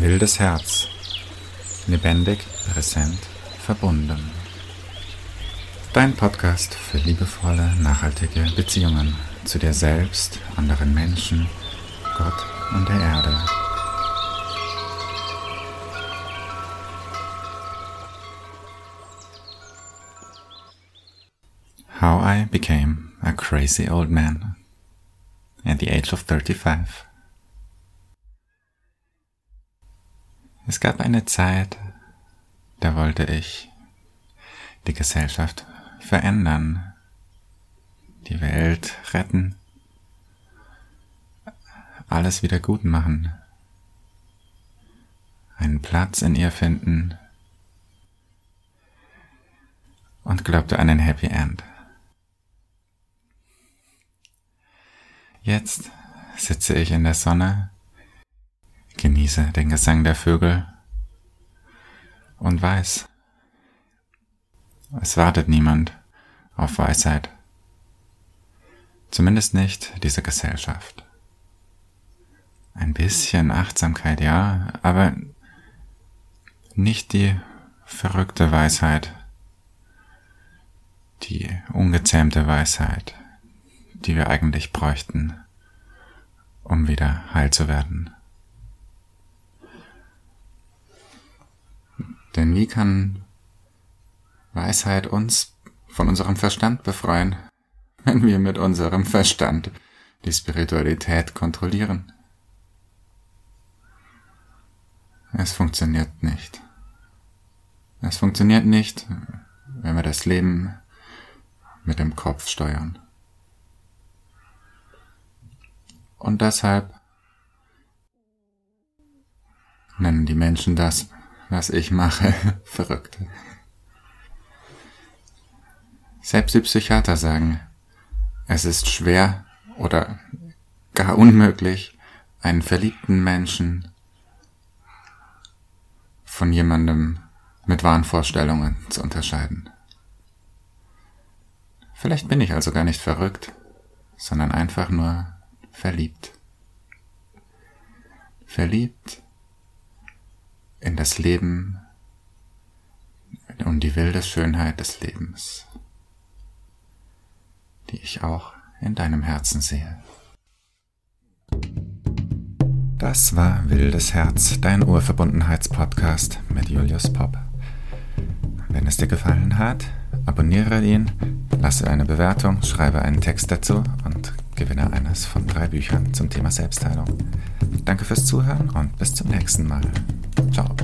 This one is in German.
Wildes Herz. Lebendig, präsent, verbunden. Dein Podcast für liebevolle, nachhaltige Beziehungen zu dir selbst, anderen Menschen, Gott und der Erde. How I became a crazy old man at the age of 35. Es gab eine Zeit, da wollte ich die Gesellschaft verändern, die Welt retten, alles wieder gut machen, einen Platz in ihr finden und glaubte an ein Happy End. Jetzt sitze ich in der Sonne genieße den Gesang der Vögel und weiß, es wartet niemand auf Weisheit. Zumindest nicht diese Gesellschaft. Ein bisschen Achtsamkeit, ja, aber nicht die verrückte Weisheit, die ungezähmte Weisheit, die wir eigentlich bräuchten, um wieder heil zu werden. Denn wie kann Weisheit uns von unserem Verstand befreien, wenn wir mit unserem Verstand die Spiritualität kontrollieren? Es funktioniert nicht. Es funktioniert nicht, wenn wir das Leben mit dem Kopf steuern. Und deshalb nennen die Menschen das was ich mache, verrückt. Selbst die Psychiater sagen, es ist schwer oder gar unmöglich, einen verliebten Menschen von jemandem mit Wahnvorstellungen zu unterscheiden. Vielleicht bin ich also gar nicht verrückt, sondern einfach nur verliebt. Verliebt in das Leben und die wilde Schönheit des Lebens, die ich auch in deinem Herzen sehe. Das war Wildes Herz, dein Urverbundenheitspodcast mit Julius Popp. Wenn es dir gefallen hat, abonniere ihn, lasse eine Bewertung, schreibe einen Text dazu und gewinne eines von drei Büchern zum Thema Selbstheilung. Danke fürs Zuhören und bis zum nächsten Mal. Ciao.